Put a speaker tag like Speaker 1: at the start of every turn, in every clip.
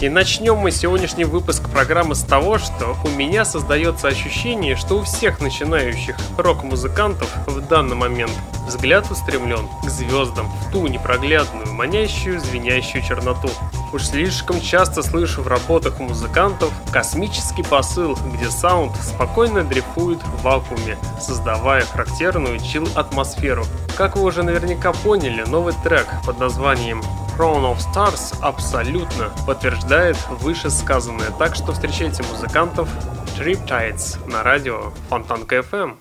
Speaker 1: И начнем мы сегодняшний выпуск программы с того, что у меня создается ощущение, что у всех начинающих рок-музыкантов в данный момент взгляд устремлен к звездам, в ту непроглядную, манящую, звенящую черноту. Уж слишком часто слышу в работах музыкантов космический посыл, где саунд спокойно дрейфует в вакууме, создавая характерную чил-атмосферу. Как вы уже наверняка поняли, новый трек под названием Crown of Stars абсолютно подтверждает вышесказанное, так что встречайте музыкантов Triptides на радио Фонтанка FM.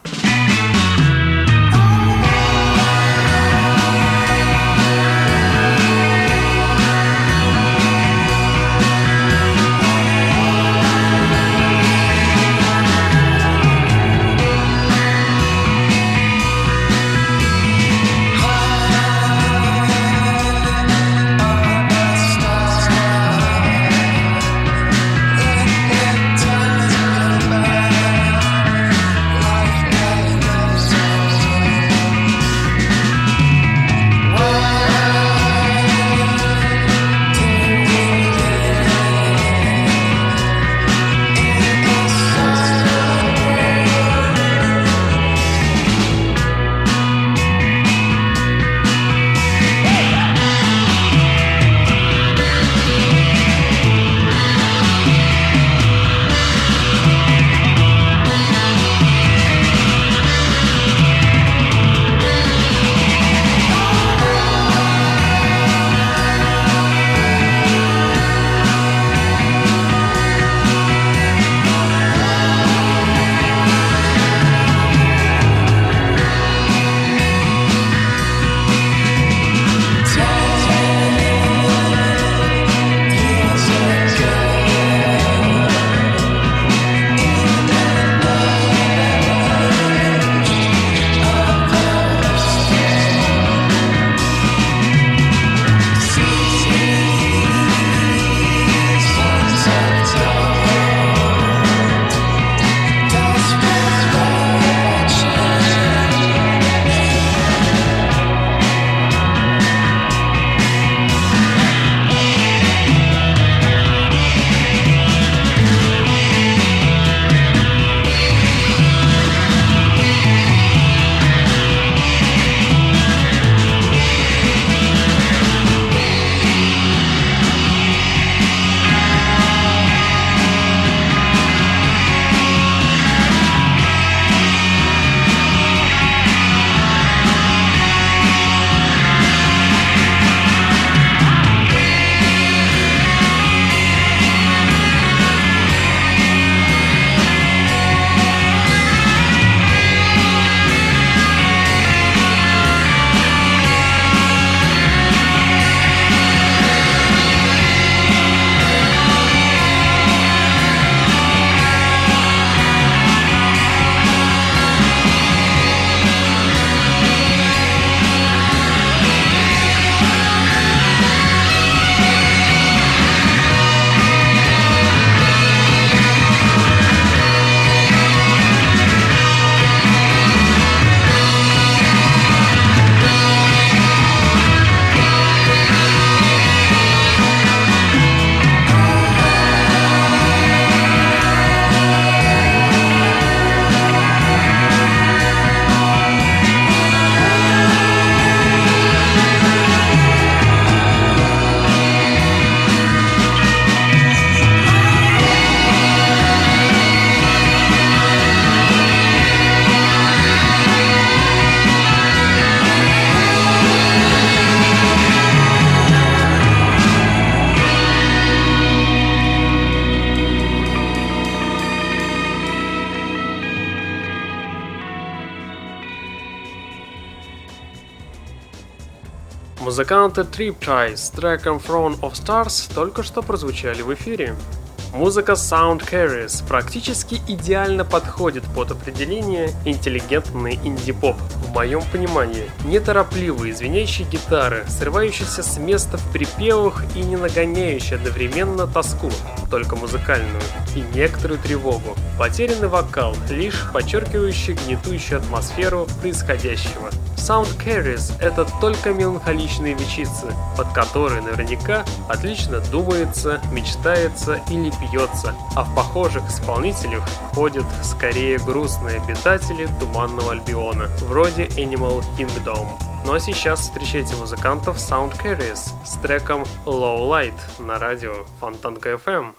Speaker 1: Музыканты Triptide с треком Throne of Stars только что прозвучали в эфире. Музыка Sound Carries практически идеально подходит под определение интеллигентный инди-поп. В моем понимании, неторопливые звенящие гитары, срывающиеся с места в припевах и не нагоняющие одновременно тоску, только музыкальную, и некоторую тревогу. Потерянный вокал, лишь подчеркивающий гнетущую атмосферу происходящего. Sound Carries — это только меланхоличные вещицы, под которые наверняка отлично думается, мечтается или пьется, а в похожих исполнителях ходят скорее грустные обитатели Туманного Альбиона, вроде Animal Kingdom. Ну а сейчас встречайте музыкантов Sound Carries с треком Low Light на радио Фонтанка FM.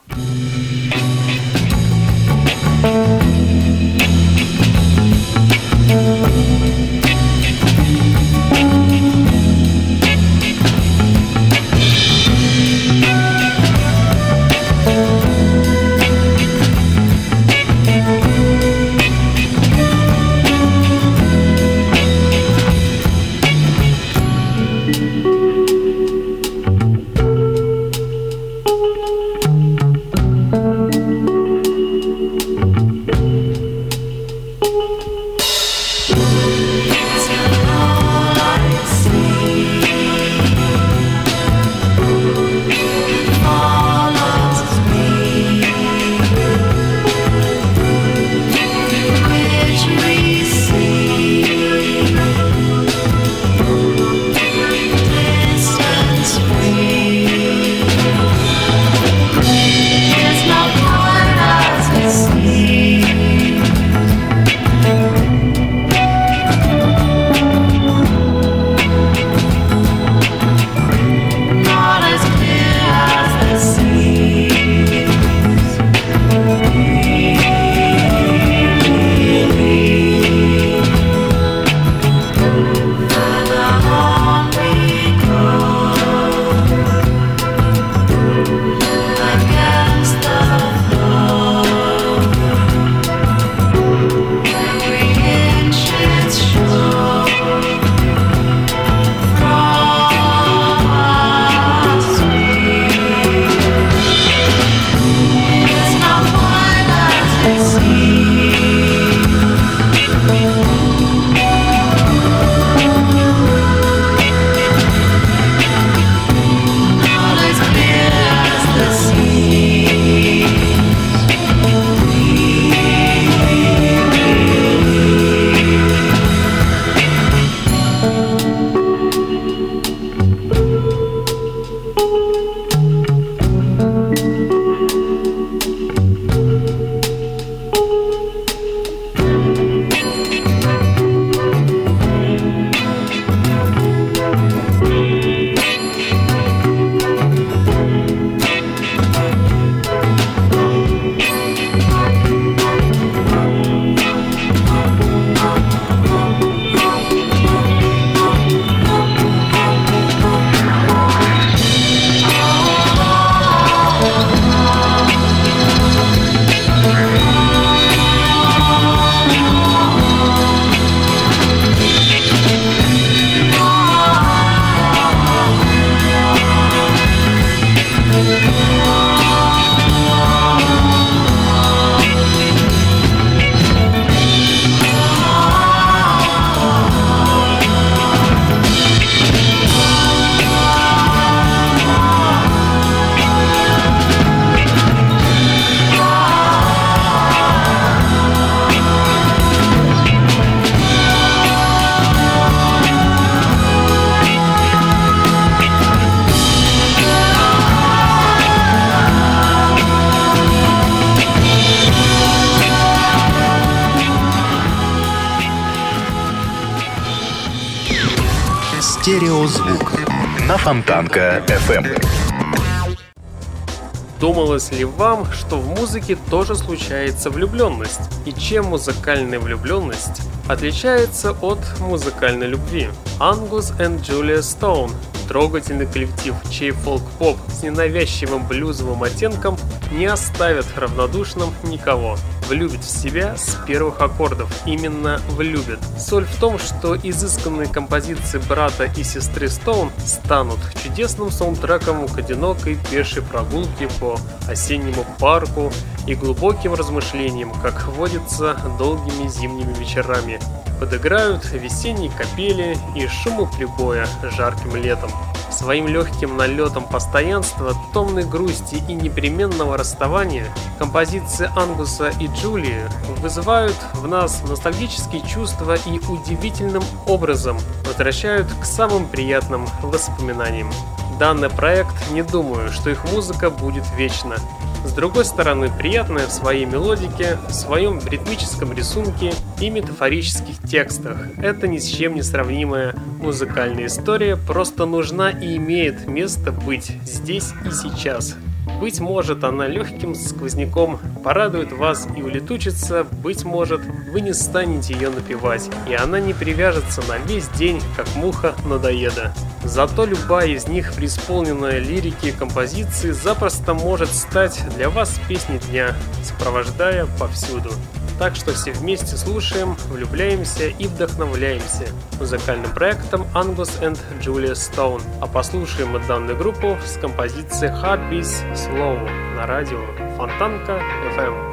Speaker 2: Стереозвук на Фонтанка FM.
Speaker 1: Думалось ли вам, что в музыке тоже случается влюбленность? И чем музыкальная влюбленность отличается от музыкальной любви? Ангус и Джулия Стоун трогательный коллектив, чей фолк-поп с ненавязчивым блюзовым оттенком не оставят равнодушным никого. Влюбит в себя с первых аккордов. Именно влюбит. Соль в том, что изысканные композиции брата и сестры Стоун станут чудесным саундтреком к одинокой пешей прогулке по осеннему парку и глубоким размышлениям, как водится долгими зимними вечерами. Подыграют весенние капели и шуму прибоя жарким летом. Своим легким налетом постоянства, томной грусти и непременного расставания композиции Ангуса и Джулии вызывают в нас ностальгические чувства и удивительным образом возвращают к самым приятным воспоминаниям. Данный проект не думаю, что их музыка будет вечна. С другой стороны, приятная в своей мелодике, в своем ритмическом рисунке и метафорических текстах. Это ни с чем не сравнимая музыкальная история просто нужна и имеет место быть здесь и сейчас. Быть может, она легким сквозняком порадует вас и улетучится, быть может, вы не станете ее напевать, и она не привяжется на весь день, как муха надоеда. Зато любая из них, преисполненная лирики и композиции, запросто может стать для вас песней дня, сопровождая повсюду. Так что все вместе слушаем, влюбляемся и вдохновляемся музыкальным проектом Angus and Julia Stone. А послушаем мы данную группу с композицией Heartbeats Slow на радио Фонтанка FM.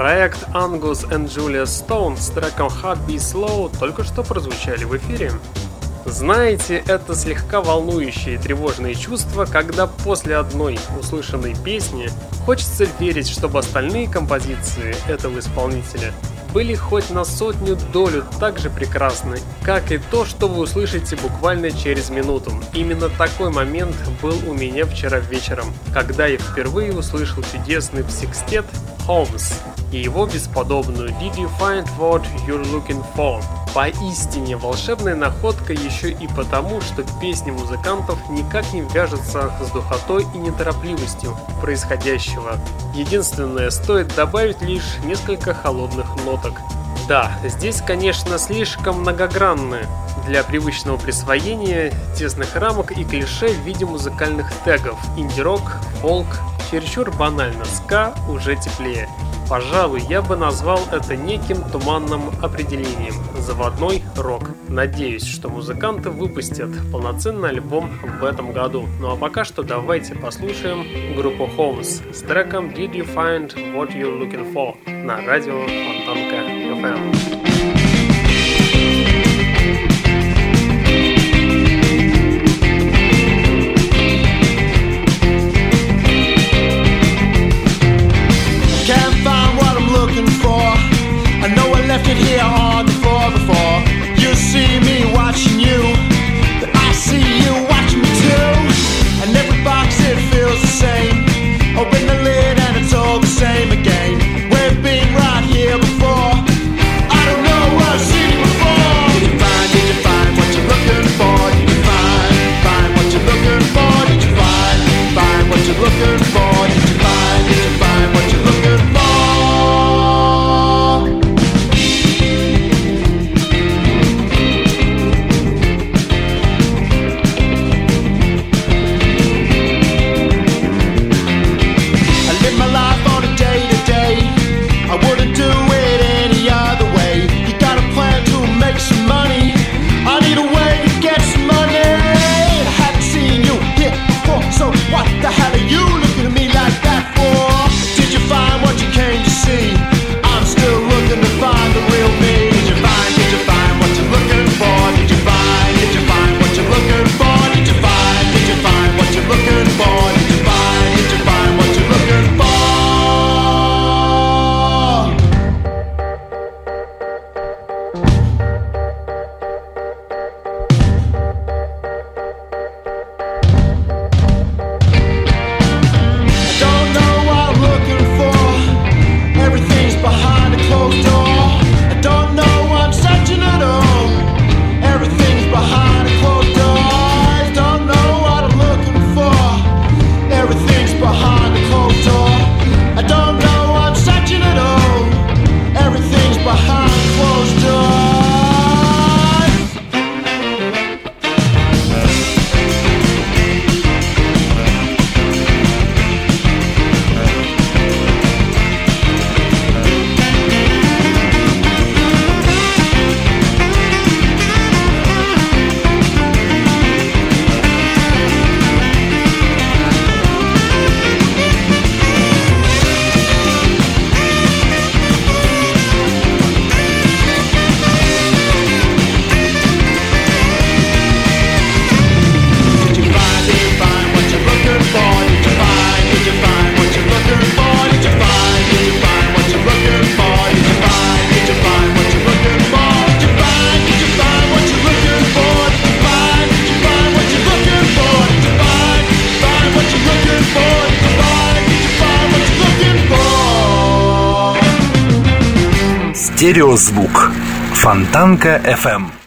Speaker 1: Проект Angus and Julia Stone с треком Hot Be Slow только что прозвучали в эфире. Знаете, это слегка волнующие и тревожные чувства, когда после одной услышанной песни хочется верить, чтобы остальные композиции этого исполнителя были хоть на сотню долю так же прекрасны, как и то, что вы услышите буквально через минуту. Именно такой момент был у меня вчера вечером, когда я впервые услышал чудесный псикстет Holmes и его бесподобную Did you find what you're looking for? Поистине волшебная находка еще и потому, что песни музыкантов никак не вяжутся с духотой и неторопливостью происходящего. Единственное, стоит добавить лишь несколько холодных ноток. Да, здесь, конечно, слишком многогранны для привычного присвоения тесных рамок и клише в виде музыкальных тегов. Инди-рок, фолк, чересчур банально, ска уже теплее. Пожалуй, я бы назвал это неким туманным определением – заводной рок. Надеюсь, что музыканты выпустят полноценный альбом в этом году. Ну а пока что давайте послушаем группу Holmes с треком Did You Find What You're Looking For на радио Фонтанка FM.
Speaker 3: I know I left it here all night.
Speaker 4: Стереозвук. Фонтанка FM.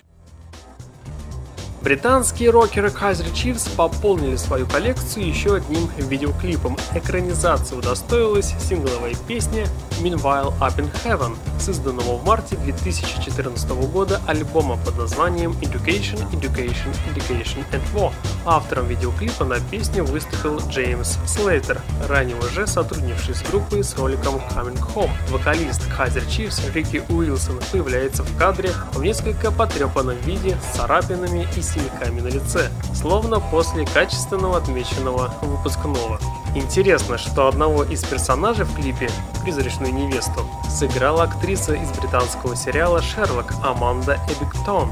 Speaker 1: Британские рокеры Kaiser Chiefs пополнили свою коллекцию еще одним видеоклипом. Экранизация удостоилась сингловая песня Meanwhile Up in Heaven, созданного в марте 2014 года альбома под названием Education, Education, Education and War. Автором видеоклипа на песню выступил Джеймс Слейтер, ранее уже сотрудничавший с группой с роликом Coming Home. Вокалист Kaiser Chiefs Рики Уилсон появляется в кадре в несколько потрепанном виде с царапинами и синяками на лице, словно после качественного отмеченного выпускного. Интересно, что одного из персонажей в клипе «Призрачную невесту» сыграла актриса из британского сериала «Шерлок» Аманда Эбиктон,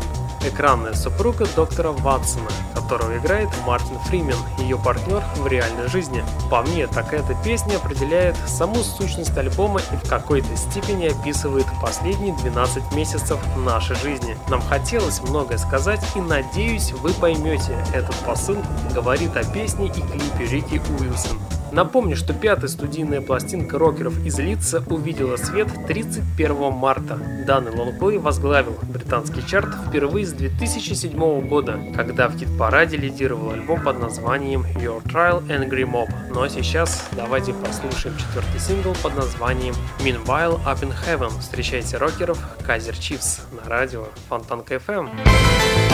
Speaker 1: экранная супруга доктора Ватсона, которого играет Мартин Фримен, ее партнер в реальной жизни. По мне, так эта песня определяет саму сущность альбома и в какой-то степени описывает последние 12 месяцев нашей жизни. Нам хотелось многое сказать и надеюсь вы поймете этот посыл, говорит о песне и клипе Рики Уилсон. Напомню, что пятая студийная пластинка рокеров из Лица увидела свет 31 марта. Данный лонгплей возглавил британский чарт впервые с 2007 года, когда в хит-параде лидировал альбом под названием Your Trial Angry Mob. Ну а сейчас давайте послушаем четвертый сингл под названием Meanwhile Up in Heaven. Встречайте рокеров Казер Чифс на радио Фонтанка FM. Американские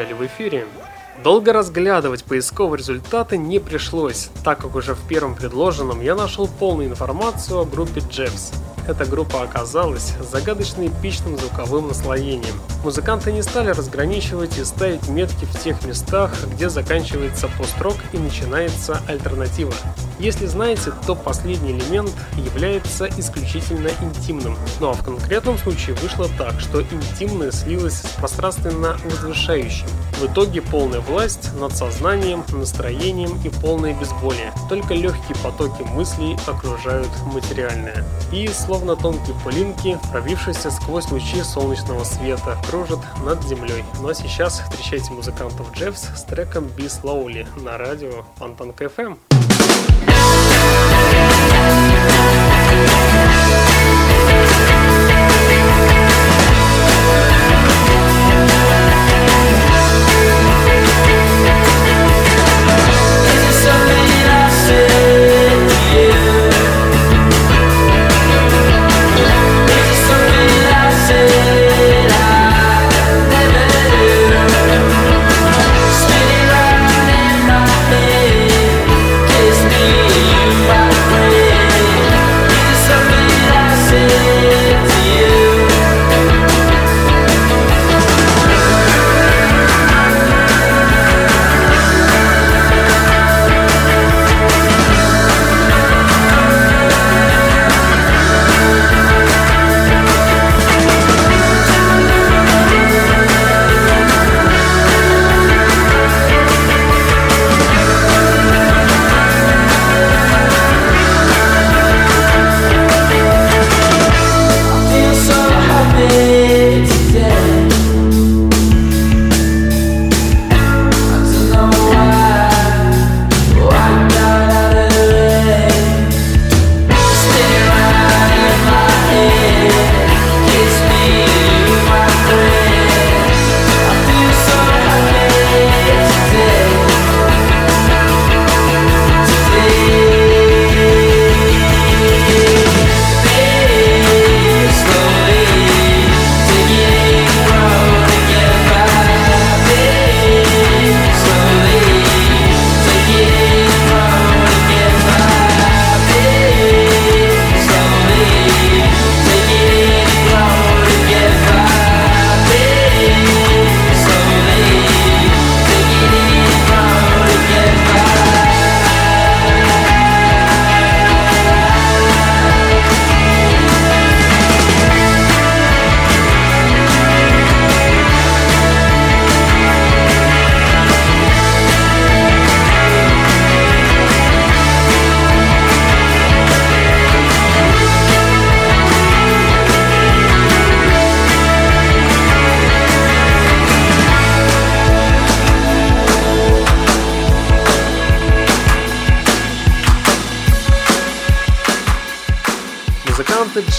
Speaker 1: прозвучали в эфире. Долго разглядывать поисковые результаты не пришлось, так как уже в первом предложенном я нашел полную информацию о группе Jeffs. Эта группа оказалась загадочно эпичным звуковым наслоением. Музыканты не стали разграничивать и ставить метки в тех местах, где заканчивается пост-рок и начинается альтернатива. Если знаете, то последний элемент является исключительно интимным. Ну а в конкретном случае вышло так, что интимное слилось с пространственно возвышающим. В итоге полная власть над сознанием, настроением и полное безболие. Только легкие потоки мыслей окружают материальное. И словно тонкие пылинки, пробившиеся сквозь лучи солнечного света, кружат над землей. Ну а сейчас встречайте музыкантов Джеффс с треком Be Slowly на радио Фонтанка FM.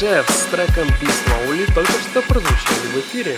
Speaker 1: Джефф с треком Be Slowly только что прозвучали в эфире.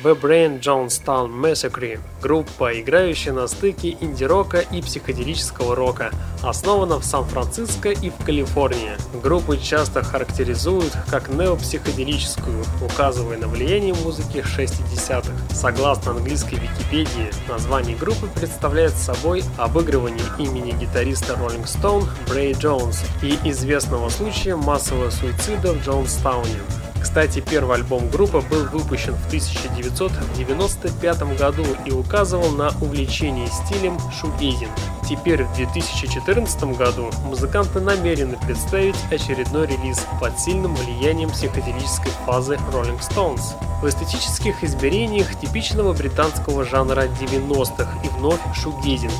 Speaker 1: The Brain Jonestown Massacre – группа, играющая на стыке инди-рока и психоделического рока, основана в Сан-Франциско и в Калифорнии. Группу часто характеризуют как неопсиходелическую, указывая на влияние музыки 60-х. Согласно английской Википедии, название группы представляет собой обыгрывание имени гитариста Rolling Stone Брей Джонс и известного случая массового суицида в Джонстауне. Кстати, первый альбом группы был выпущен в 1995 году и указывал на увлечение стилем шугейзинг. Теперь в 2014 году музыканты намерены представить очередной релиз под сильным влиянием психоделической фазы Rolling Stones. В эстетических измерениях типичного британского жанра 90-х и вновь шугейзинг,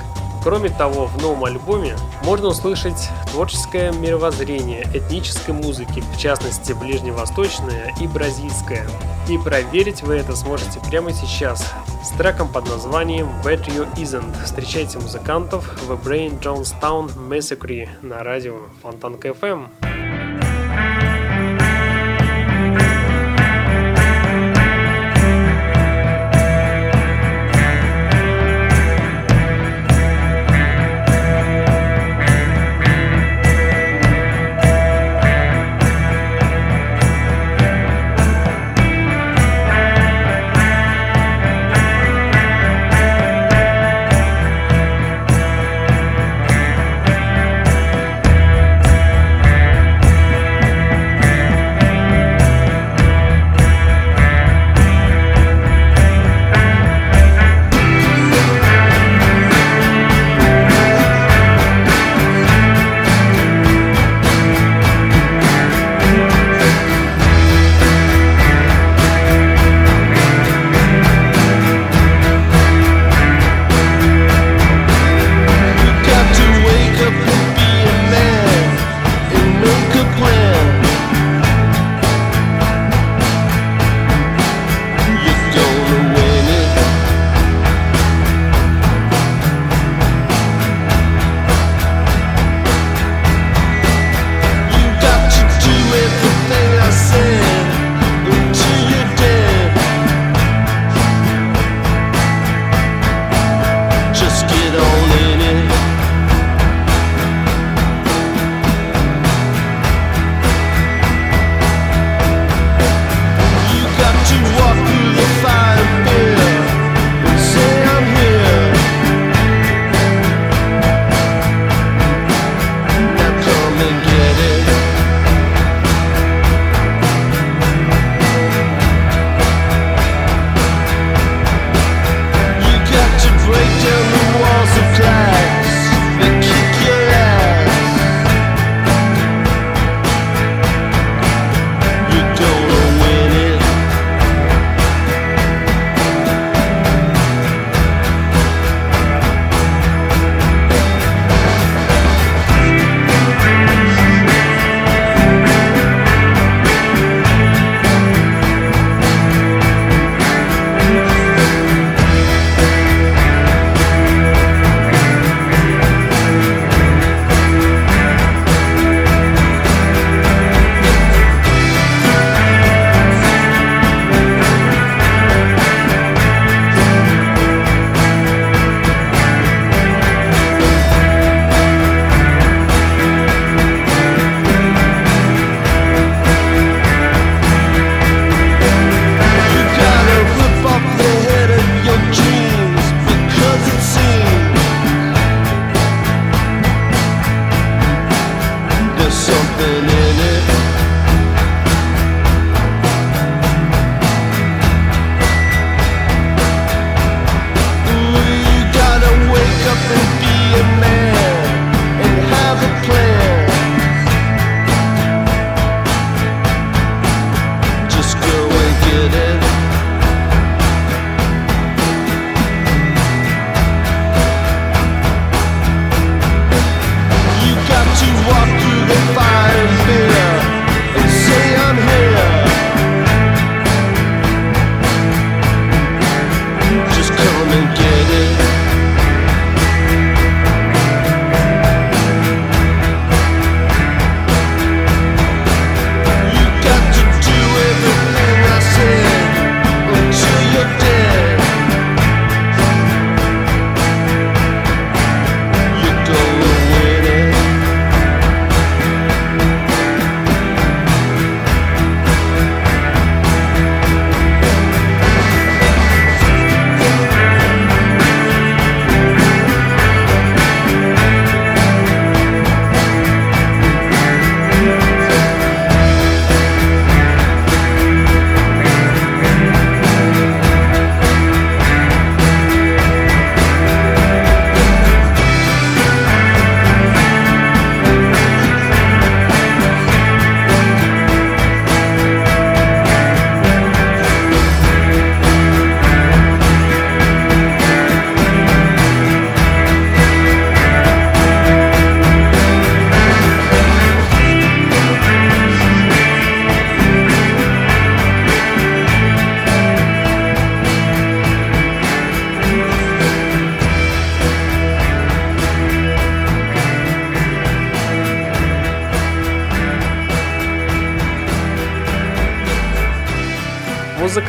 Speaker 1: Кроме того, в новом альбоме можно услышать творческое мировоззрение этнической музыки, в частности ближневосточное и бразильское. И проверить вы это сможете прямо сейчас с треком под названием Bet You Isn't. Встречайте музыкантов в Brain Jonestown Massacre на радио Фонтанка FM.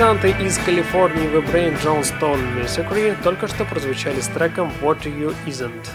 Speaker 5: Музыканты из Калифорнии The Brain Johnstone Music только что прозвучали с треком What You Isn't.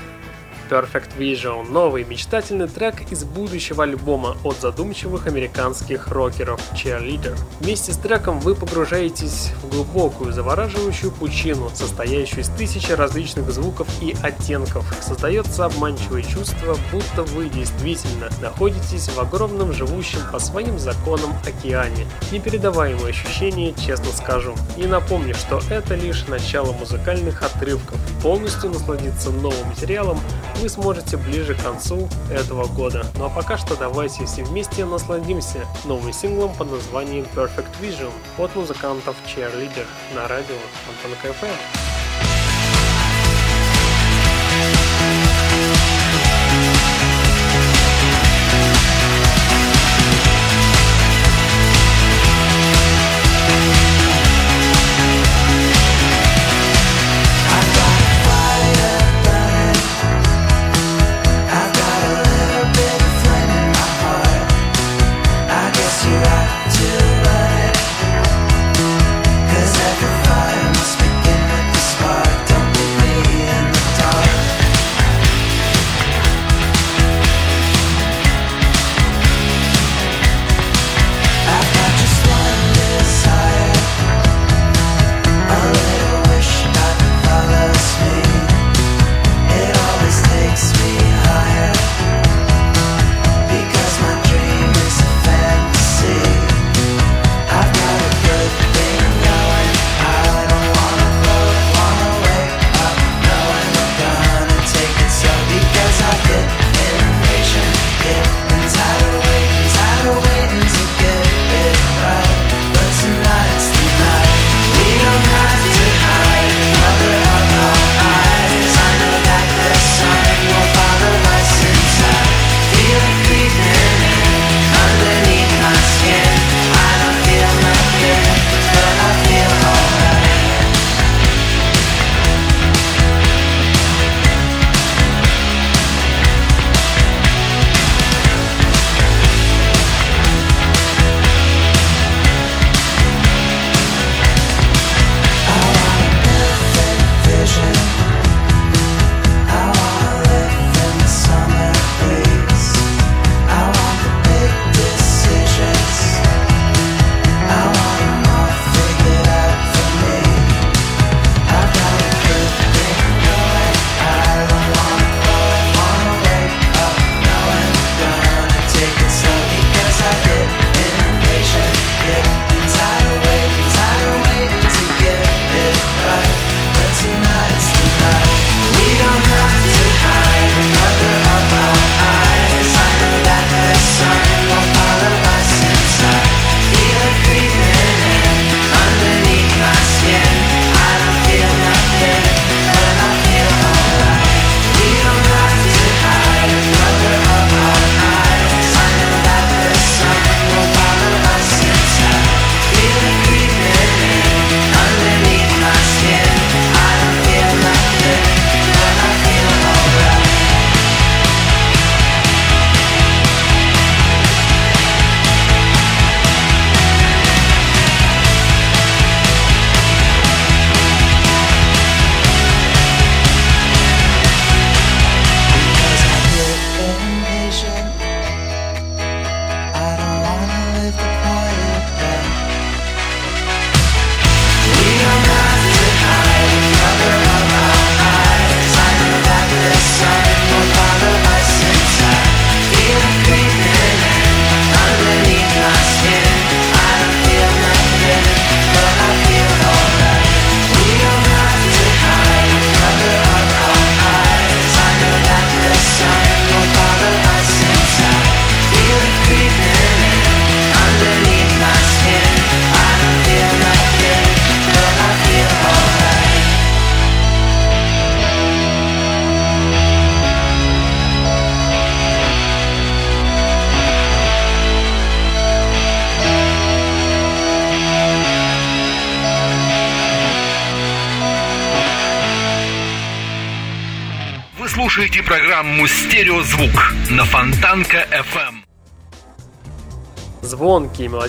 Speaker 5: Perfect Vision – новый мечтательный трек из будущего альбома от задумчивых американских рокеров Cheerleader. Вместе с треком вы погружаетесь в глубокую, завораживающую пучину, состоящую из тысячи различных звуков и оттенков. Создается обманчивое чувство, будто вы действительно находитесь в огромном живущем по своим законам океане. Непередаваемое ощущение, честно скажу. И напомню, что это лишь начало музыкальных отрывков. Полностью насладиться новым материалом вы сможете ближе к концу этого года. Ну а пока что давайте все вместе насладимся новым синглом под названием Perfect Vision от музыкантов Cheerleader на радио Антон КФМ.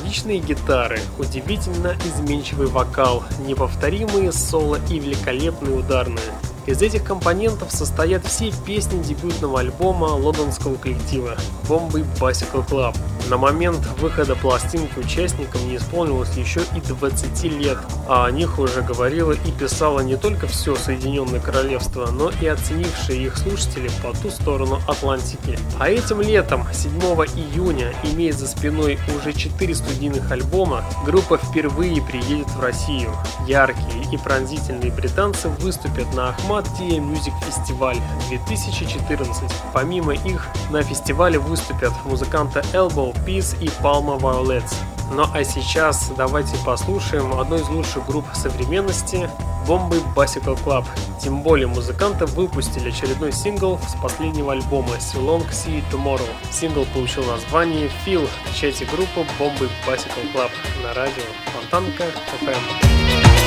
Speaker 1: Мелодичные гитары, удивительно изменчивый вокал, неповторимые соло и великолепные ударные. Из этих компонентов состоят все песни дебютного альбома лондонского коллектива Bombay Bicycle Club. На момент выхода пластинки участникам не исполнилось еще и 20 лет, а о них уже говорило и писало не только все Соединенное Королевство, но и оценившие их слушатели по ту сторону Атлантики. А этим летом, 7 июня, имея за спиной уже 4 студийных альбома, группа впервые приедет в Россию. Яркие и пронзительные британцы выступят на Ахмат Dia Music Festival 2014. Помимо их, на фестивале выступят музыканты Elbow Peace и Palma Violets. Ну а сейчас давайте послушаем одну из лучших групп современности Bombay Bicycle Club. Тем более музыканты выпустили очередной сингл с последнего альбома «So Long See Tomorrow». Сингл получил название «Feel». Встречайте группу Bombay Bicycle Club на радио Фонтанка FM.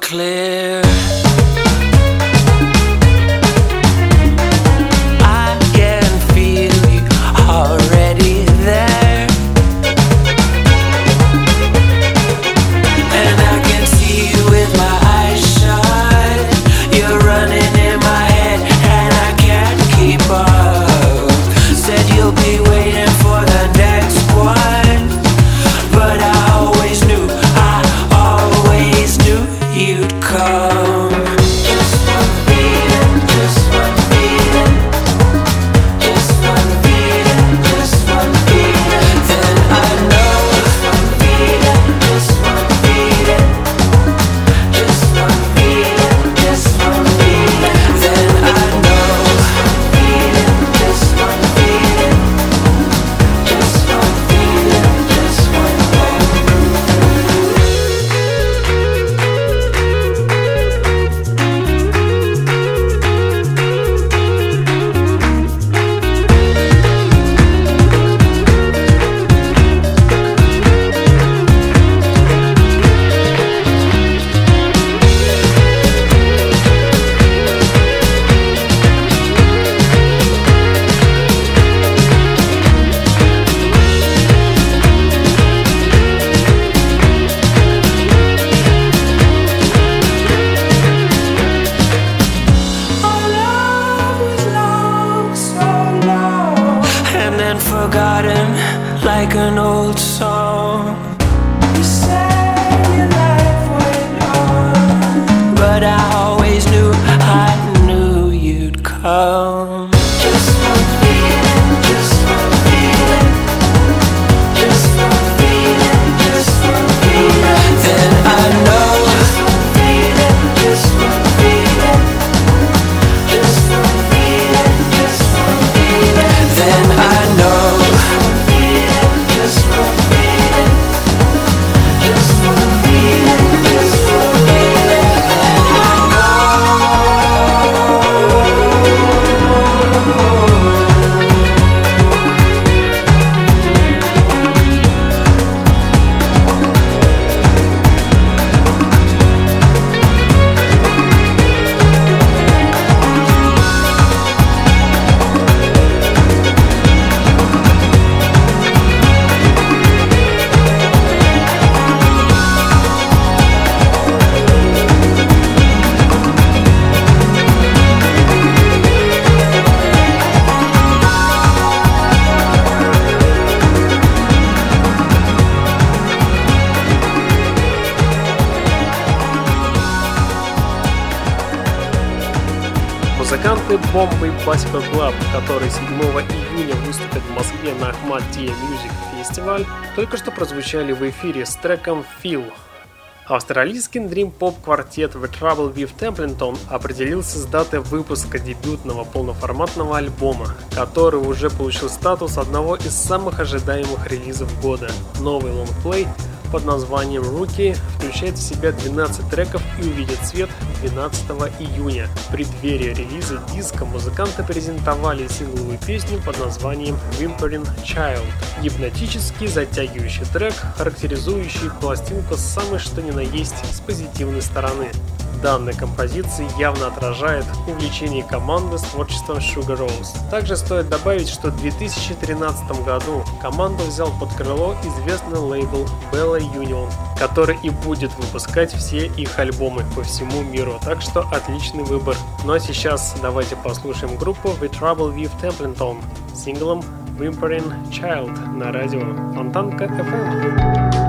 Speaker 6: Clear.
Speaker 1: Прозвучали в эфире с треком Feel. Австралийский дрим-поп-квартет The Trouble with Templeton определился с датой выпуска дебютного полноформатного альбома, который уже получил статус одного из самых ожидаемых релизов года. Новый лонгплей под названием Rookie включает в себя 12 треков и увидит свет 12 июня. В преддверии релиза диска музыканты презентовали сингловую песню под названием Whimpering Child. Гипнотический затягивающий трек, характеризующий пластинку с самой что ни на есть с позитивной стороны данной композиции явно отражает увлечение команды с творчеством Sugar Rose. Также стоит добавить, что в 2013 году команду взял под крыло известный лейбл Bella Union, который и будет выпускать все их альбомы по всему миру, так что отличный выбор. Ну а сейчас давайте послушаем группу The Trouble with Templeton с синглом Whimpering Child на радио Фонтанка FM.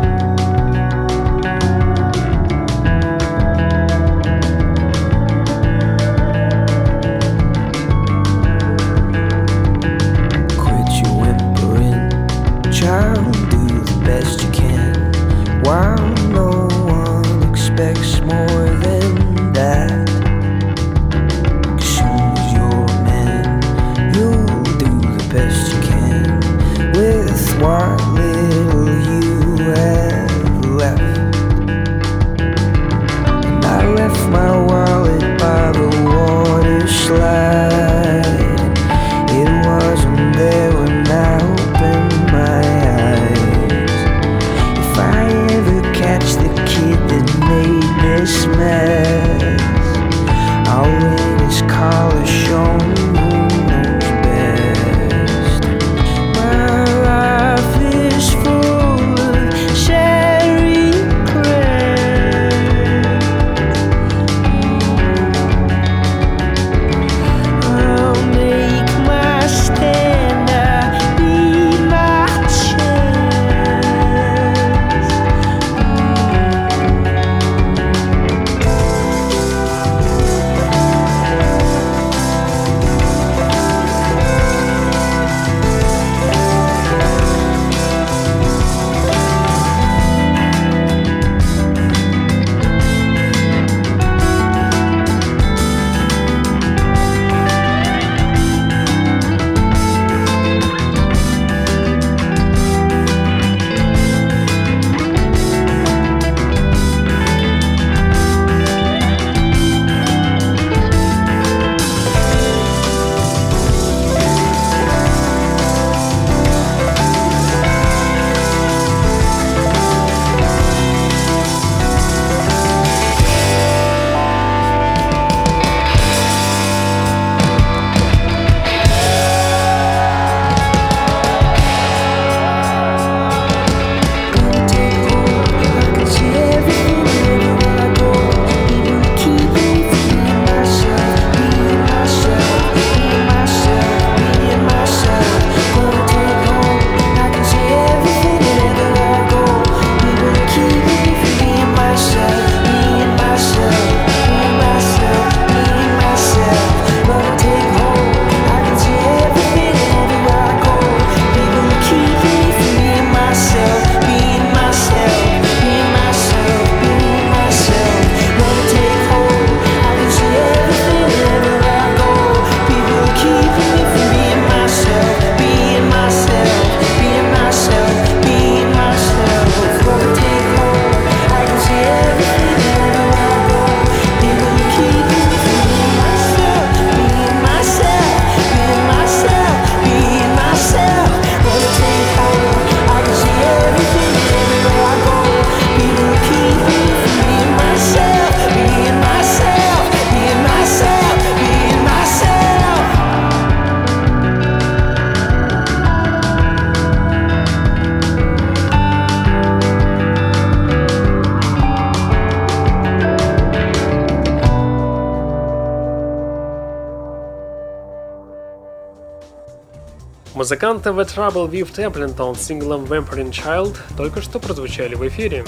Speaker 1: Музыканты The Trouble with Templeton с синглом Vampire Child только что прозвучали в эфире.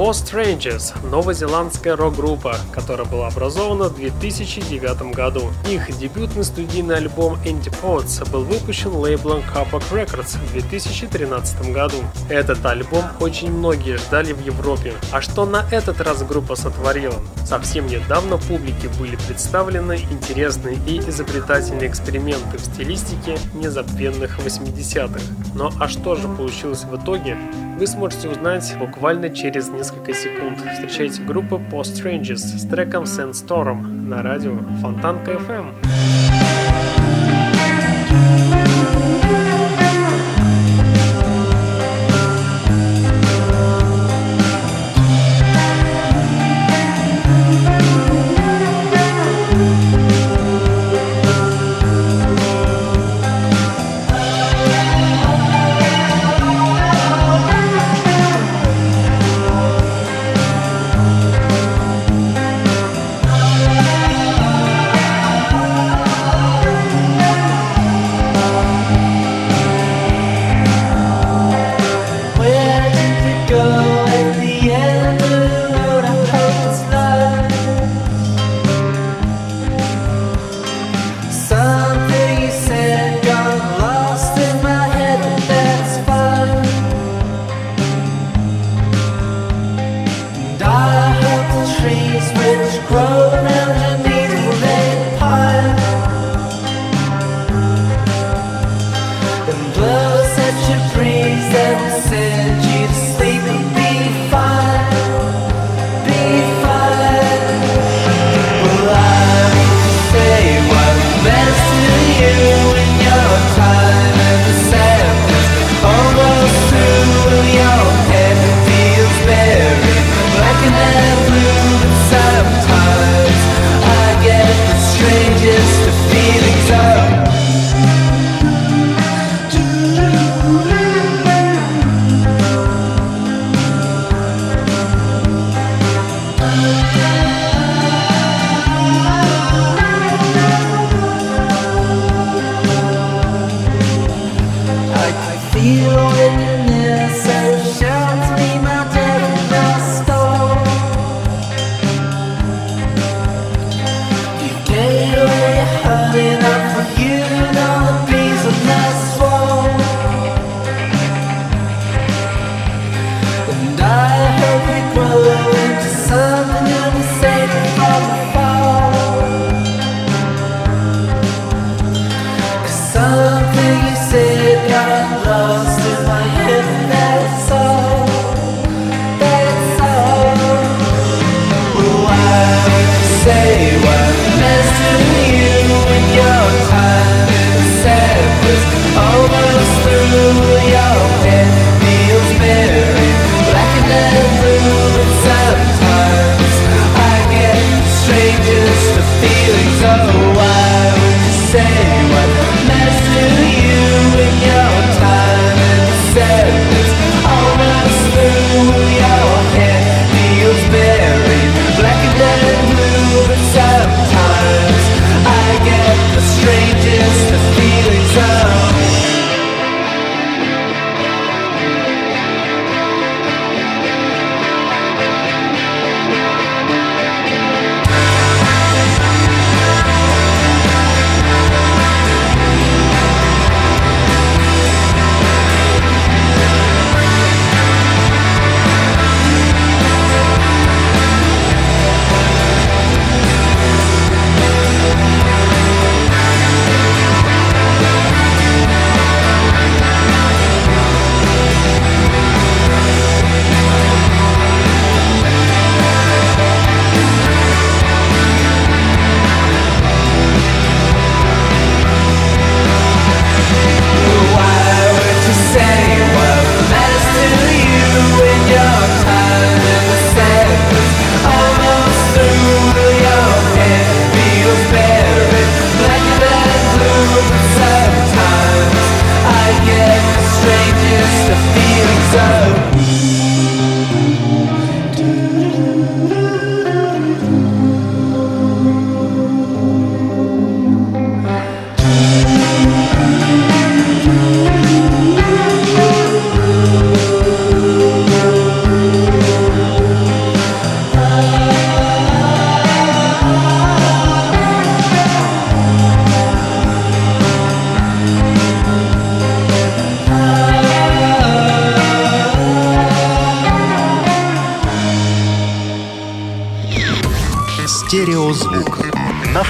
Speaker 1: Post Strangers – новозеландская рок-группа, которая была образована в 2009 году. Их дебютный студийный альбом Antipodes был выпущен лейблом Capac Records в 2013 году. Этот альбом очень многие ждали в Европе. А что на этот раз группа сотворила? Совсем недавно публике были представлены интересные и изобретательные эксперименты в стилистике незабвенных 80-х. Но а что же получилось в итоге, вы сможете узнать буквально через несколько секунд. Встречайте группу Post Strangers с треком Sandstorm на радио Фонтанка FM.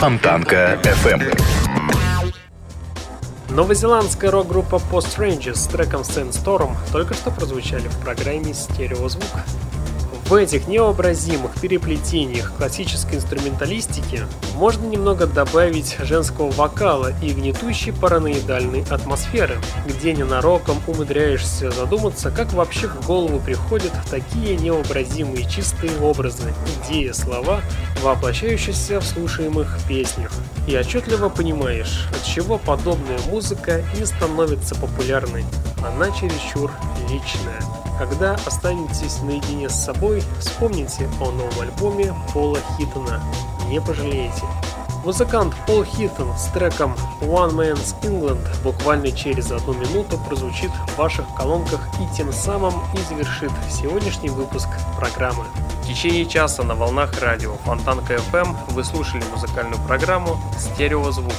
Speaker 2: Фонтанка FM.
Speaker 1: Новозеландская рок-группа Post Rangers с треком Sandstorm только что прозвучали в программе «Стереозвук». В этих необразимых переплетениях классической инструменталистики можно немного добавить женского вокала и гнетущей параноидальной атмосферы, где ненароком умудряешься задуматься, как вообще в голову приходят такие необразимые чистые образы, идеи, слова, воплощающиеся в слушаемых песнях. И отчетливо понимаешь, от чего подобная музыка не становится популярной. Она чересчур личная. Когда останетесь наедине с собой, вспомните о новом альбоме Пола Хиттона. Не пожалеете. Музыкант Пол Хиттон с треком One Man's England буквально через одну минуту прозвучит в ваших колонках и тем самым и завершит сегодняшний выпуск программы. В течение часа на волнах радио Фонтанка FM вы слушали музыкальную программу «Стереозвук»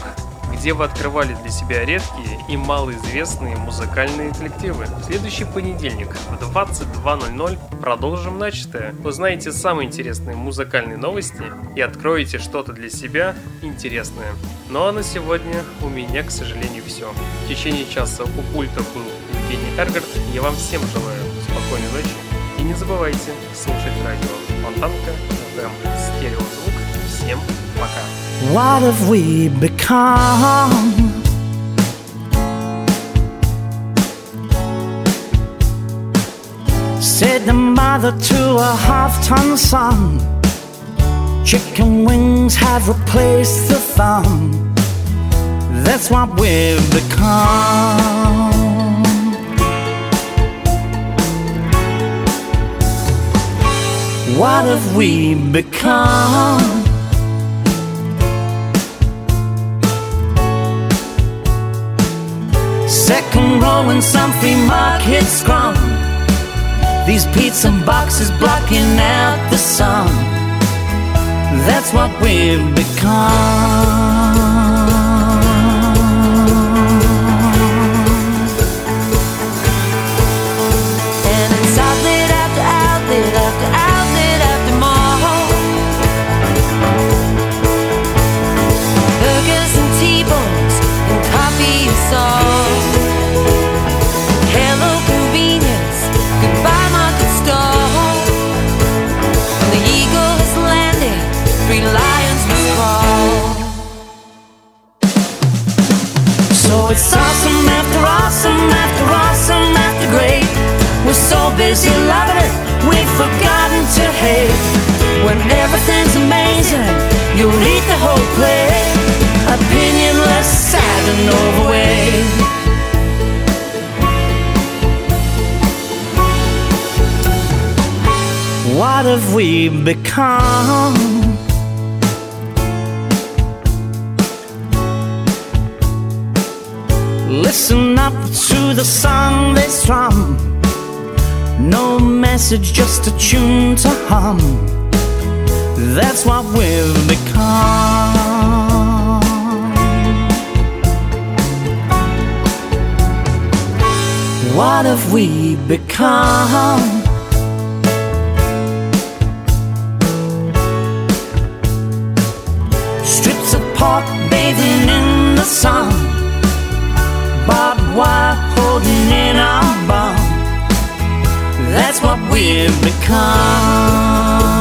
Speaker 1: где вы открывали для себя редкие и малоизвестные музыкальные коллективы. В следующий понедельник в 22.00 продолжим начатое. Узнаете самые интересные музыкальные новости и откроете что-то для себя интересное. Ну а на сегодня у меня, к сожалению, все. В течение часа у пульта был Евгений Эргард. Я вам всем желаю спокойной ночи. И не забывайте слушать радио Фонтанка, FM, стереозвук. Всем пока.
Speaker 7: What have we become? Said the mother to a half ton son. Chicken wings have replaced the thumb. That's what we've become. What have we become? Some free market scrum. These pizza boxes blocking out the sun. That's what we've become. It's awesome after awesome after awesome after great. We're so busy loving it, we've forgotten to hate. When everything's amazing, you'll eat the whole plate. Opinionless, sad and overweight. What have we become? Listen up to the song they strum. No message, just a tune to hum. That's what we've become. What have we become? Strips of pork bathing in the sun. Holding in our bum. That's what we've become.